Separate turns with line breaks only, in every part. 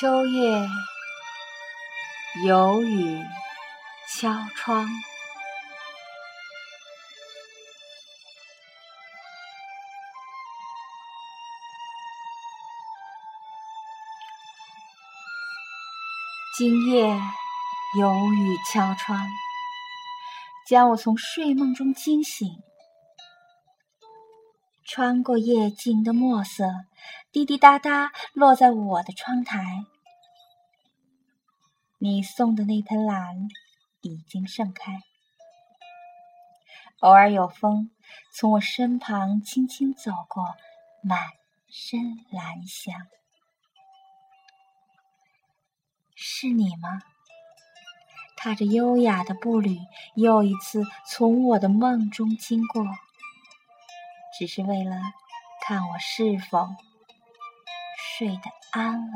秋夜有雨敲窗，今夜有雨敲窗，将我从睡梦中惊醒。穿过夜静的墨色，滴滴答答落在我的窗台。你送的那盆兰已经盛开，偶尔有风从我身旁轻轻走过，满身兰香。是你吗？踏着优雅的步履，又一次从我的梦中经过。只是为了看我是否睡得安稳。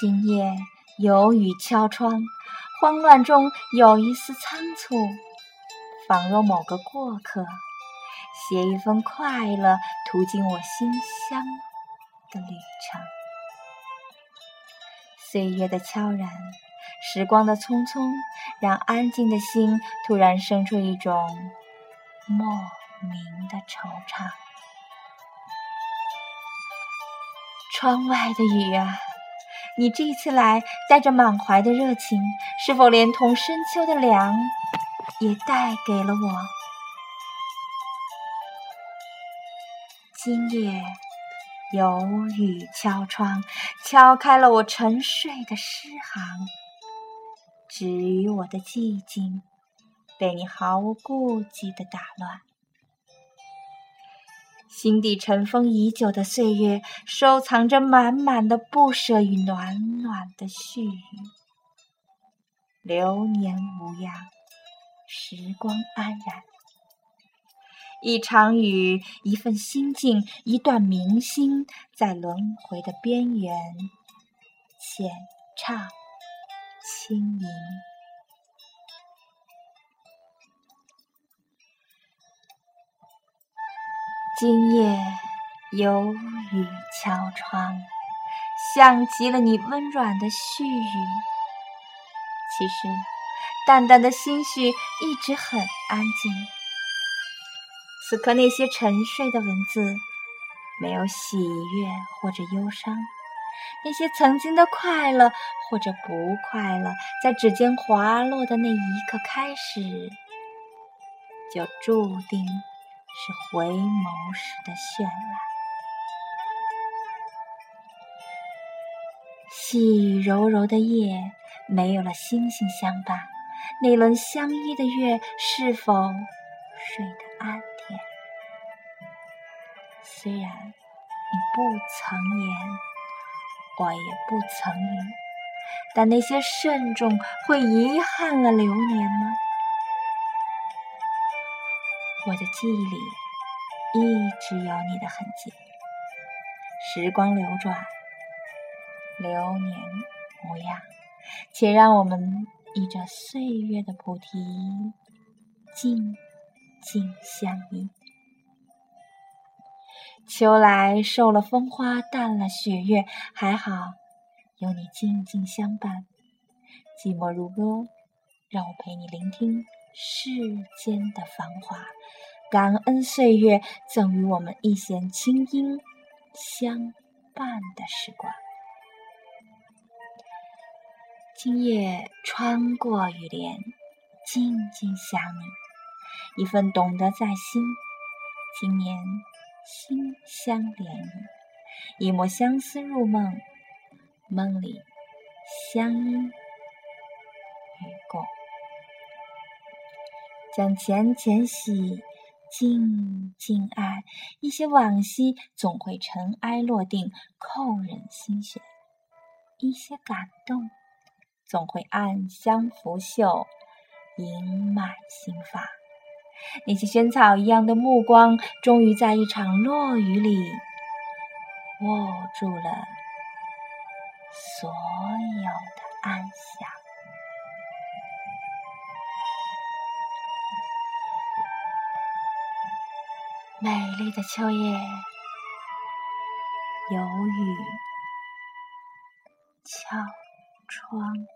今夜有雨敲窗，慌乱中有一丝仓促，仿若某个过客，携一份快乐途经我心乡的旅程。岁月的悄然，时光的匆匆，让安静的心突然生出一种。莫名的惆怅。窗外的雨啊，你这次来带着满怀的热情，是否连同深秋的凉也带给了我？今夜有雨敲窗，敲开了我沉睡的诗行，止于我的寂静。被你毫无顾忌的打乱，心底尘封已久的岁月，收藏着满满的不舍与暖暖的絮语。流年无恙，时光安然。一场雨，一份心境，一段明心，在轮回的边缘，浅唱轻吟。今夜有雨敲窗，像极了你温软的絮语。其实，淡淡的心绪一直很安静。此刻那些沉睡的文字，没有喜悦或者忧伤。那些曾经的快乐或者不快乐，在指尖滑落的那一刻开始，就注定。是回眸时的绚烂，细雨柔柔的夜，没有了星星相伴，那轮相依的月是否睡得安甜？虽然你不曾言，我也不曾语，但那些慎重会遗憾了流年吗？我的记忆里一直有你的痕迹，时光流转，流年模样，且让我们依着岁月的菩提，静静相依。秋来瘦了风花，淡了雪月，还好有你静静相伴。寂寞如歌，让我陪你聆听。世间的繁华，感恩岁月赠予我们一弦清音相伴的时光。今夜穿过雨帘，静静想你，一份懂得在心。今年心相连，一抹相思入梦，梦里相依将浅浅喜，静静爱。一些往昔总会尘埃落定，扣人心弦；一些感动总会暗香拂袖，盈满心房。那些萱草一样的目光，终于在一场落雨里握住了所有的安详。美丽的秋夜，有雨敲窗。